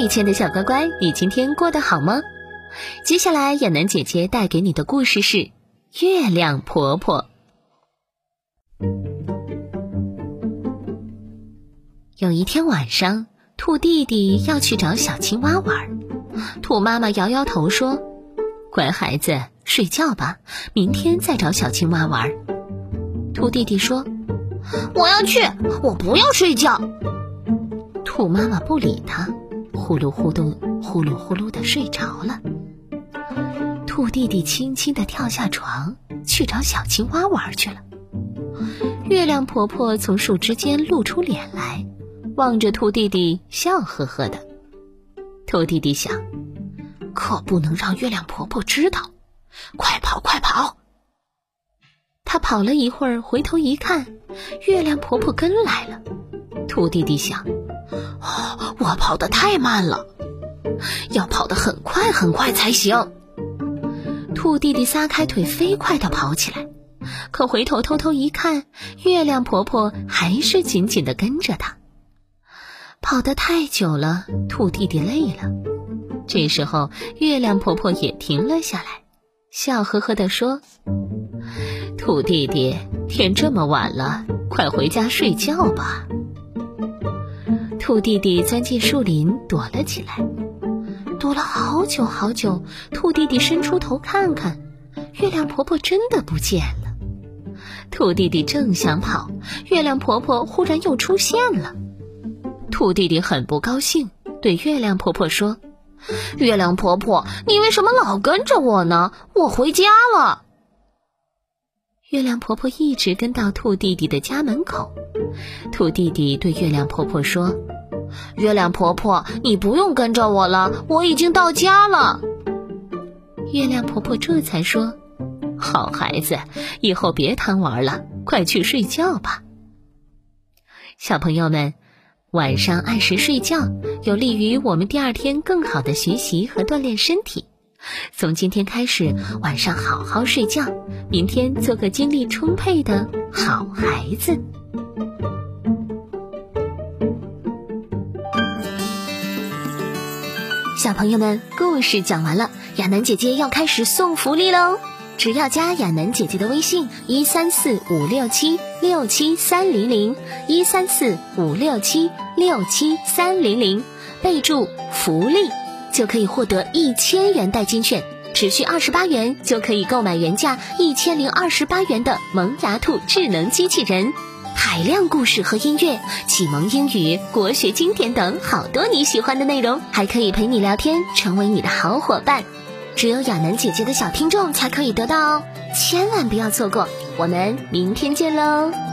嗨，亲爱的小乖乖，你今天过得好吗？接下来，亚楠姐姐带给你的故事是。月亮婆婆。有一天晚上，兔弟弟要去找小青蛙玩，兔妈妈摇摇头说：“乖孩子，睡觉吧，明天再找小青蛙玩。”兔弟弟说：“我要去，我不要睡觉。”兔妈妈不理他，呼噜呼噜，呼噜呼噜的睡着了。兔弟弟轻轻地跳下床，去找小青蛙玩去了。月亮婆婆从树枝间露出脸来，望着兔弟弟，笑呵呵的。兔弟弟想，可不能让月亮婆婆知道，快跑快跑！他跑了一会儿，回头一看，月亮婆婆跟来了。兔弟弟想，哦，我跑得太慢了，要跑得很快很快才行。兔弟弟撒开腿，飞快地跑起来，可回头偷偷一看，月亮婆婆还是紧紧地跟着他。跑得太久了，兔弟弟累了。这时候，月亮婆婆也停了下来，笑呵呵地说：“兔弟弟，天这么晚了，快回家睡觉吧。”兔弟弟钻进树林，躲了起来。躲了好久好久，兔弟弟伸出头看看，月亮婆婆真的不见了。兔弟弟正想跑，月亮婆婆忽然又出现了。兔弟弟很不高兴，对月亮婆婆说：“月亮婆婆，你为什么老跟着我呢？我回家了。”月亮婆婆一直跟到兔弟弟的家门口。兔弟弟对月亮婆婆说。月亮婆婆，你不用跟着我了，我已经到家了。月亮婆婆这才说：“好孩子，以后别贪玩了，快去睡觉吧。”小朋友们，晚上按时睡觉有利于我们第二天更好的学习和锻炼身体。从今天开始，晚上好好睡觉，明天做个精力充沛的好孩子。小朋友们，故事讲完了，亚楠姐姐要开始送福利喽！只要加亚楠姐姐的微信一三四五六七六七三零零一三四五六七六七三零零，备注“福利”，就可以获得一千元代金券，只需二十八元就可以购买原价一千零二十八元的萌芽兔智能机器人。海量故事和音乐，启蒙英语、国学经典等好多你喜欢的内容，还可以陪你聊天，成为你的好伙伴。只有亚楠姐姐的小听众才可以得到哦，千万不要错过！我们明天见喽。